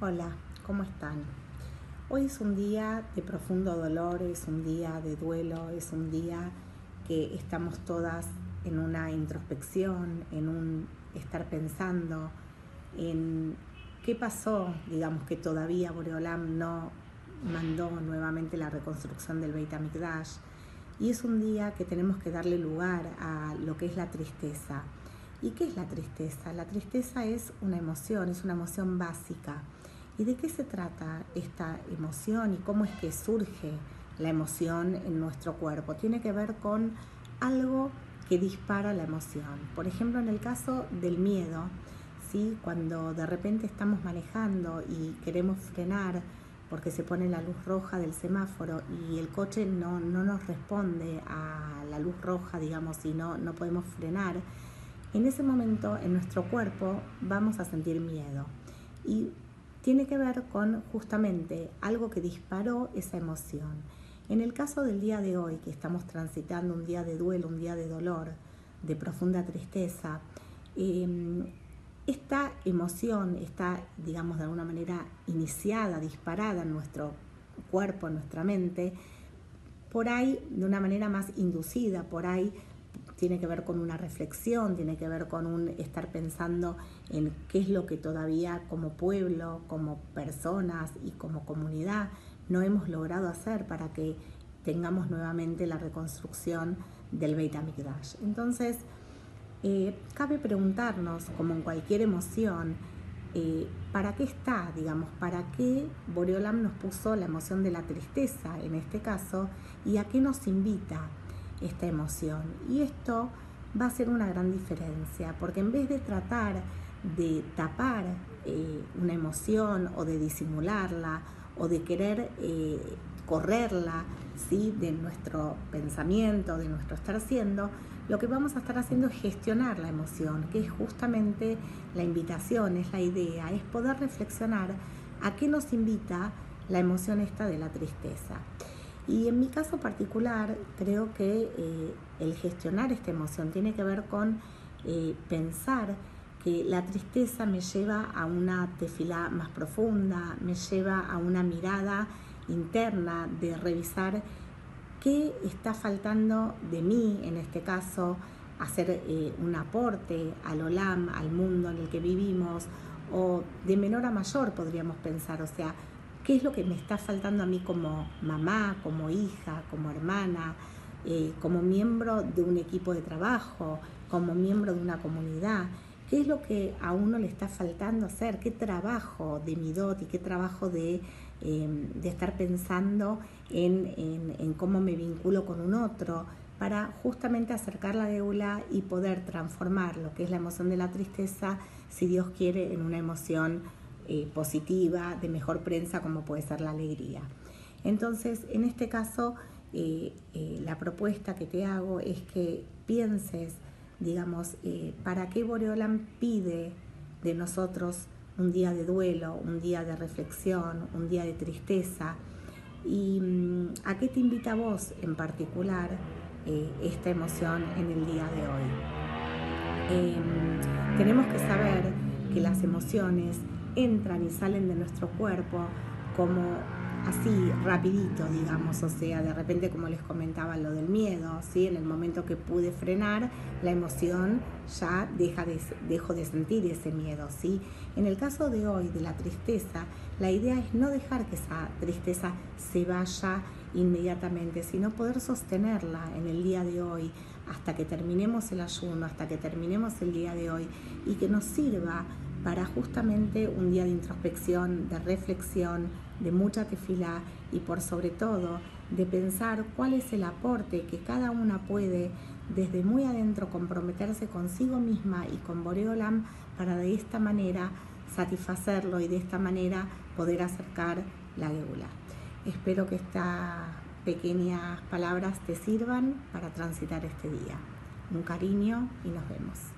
Hola, ¿cómo están? Hoy es un día de profundo dolor, es un día de duelo, es un día que estamos todas en una introspección, en un estar pensando en qué pasó, digamos que todavía Boreolam no mandó nuevamente la reconstrucción del Beit HaMikdash y es un día que tenemos que darle lugar a lo que es la tristeza. ¿Y qué es la tristeza? La tristeza es una emoción, es una emoción básica ¿Y de qué se trata esta emoción y cómo es que surge la emoción en nuestro cuerpo? Tiene que ver con algo que dispara la emoción. Por ejemplo, en el caso del miedo, ¿sí? cuando de repente estamos manejando y queremos frenar porque se pone la luz roja del semáforo y el coche no, nos responde a la luz roja, digamos, y no, no podemos frenar, en ese momento en nuestro cuerpo vamos a sentir miedo. Y tiene que ver con justamente algo que disparó esa emoción. En el caso del día de hoy, que estamos transitando un día de duelo, un día de dolor, de profunda tristeza, em, esta emoción está, digamos, de alguna manera iniciada, disparada en nuestro cuerpo, en nuestra mente, por ahí de una manera más inducida, por ahí tiene que ver con una reflexión, tiene que ver con un estar pensando en qué es lo que todavía como pueblo, como personas y como comunidad no hemos logrado hacer para que tengamos nuevamente la reconstrucción del Beit HaMikdash. Entonces, eh, cabe preguntarnos, como en cualquier emoción, eh, ¿para qué está? Digamos, ¿para qué Boreolam nos puso la emoción de la tristeza en este caso? ¿Y a qué nos invita? esta emoción. Y esto va a ser una gran diferencia, porque en vez de tratar de tapar eh, una emoción o de disimularla o de querer correrla ¿sí? de nuestro pensamiento, de nuestro estar siendo, lo que vamos a estar haciendo es gestionar la emoción, que es justamente la invitación, es la idea, es poder reflexionar a qué nos invita la emoción esta de la tristeza. Y en mi caso particular, creo que eh, el gestionar esta emoción tiene que ver con eh, pensar que la tristeza me lleva a una tefilá más profunda, me lleva a una mirada interna de revisar qué está faltando de mí, en este caso, hacer eh, un aporte al OLAM, al mundo en el que vivimos, o de menor a mayor podríamos pensar, o sea, qué es lo que me está faltando a mí como mamá, como hija, como hermana, eh, como miembro de un equipo de trabajo, como miembro de una comunidad. ¿Qué es lo que a uno le está faltando hacer? ¿Qué trabajo de mi dot y qué trabajo de, em, estar pensando en, cómo me vinculo con un otro? para justamente acercar la deula y poder transformar lo que es la emoción de la tristeza, si Dios quiere, en una emoción eh, positiva, de mejor prensa, como puede ser la alegría. Entonces, en este caso, eh, eh, la propuesta que te hago es que pienses, digamos, para qué Boreolam pide de nosotros un día de duelo, un día de reflexión, un día de tristeza, y mm, a qué te invita vos en particular esta emoción en el día de hoy. Em, tenemos que saber que las emociones entran y salen de nuestro cuerpo como así rapidito, digamos, o sea, de repente como les comentaba lo del miedo, ¿sí? En el momento que pude frenar, la emoción ya deja de, dejo de sentir ese miedo, ¿sí? En el caso de hoy, de la tristeza, la idea es no dejar que esa tristeza se vaya inmediatamente, sino poder sostenerla en el día de hoy hasta que terminemos el ayuno, hasta que terminemos el día de hoy y que nos sirva para justamente un día de introspección, de reflexión, de mucha tefilá y por sobre todo de pensar cuál es el aporte que cada una puede desde muy adentro comprometerse consigo misma y con Boreolam para de esta manera satisfacerlo y de esta manera poder acercar la geula. Espero que estas pequeñas palabras te sirvan para transitar este día. Un cariño y nos vemos.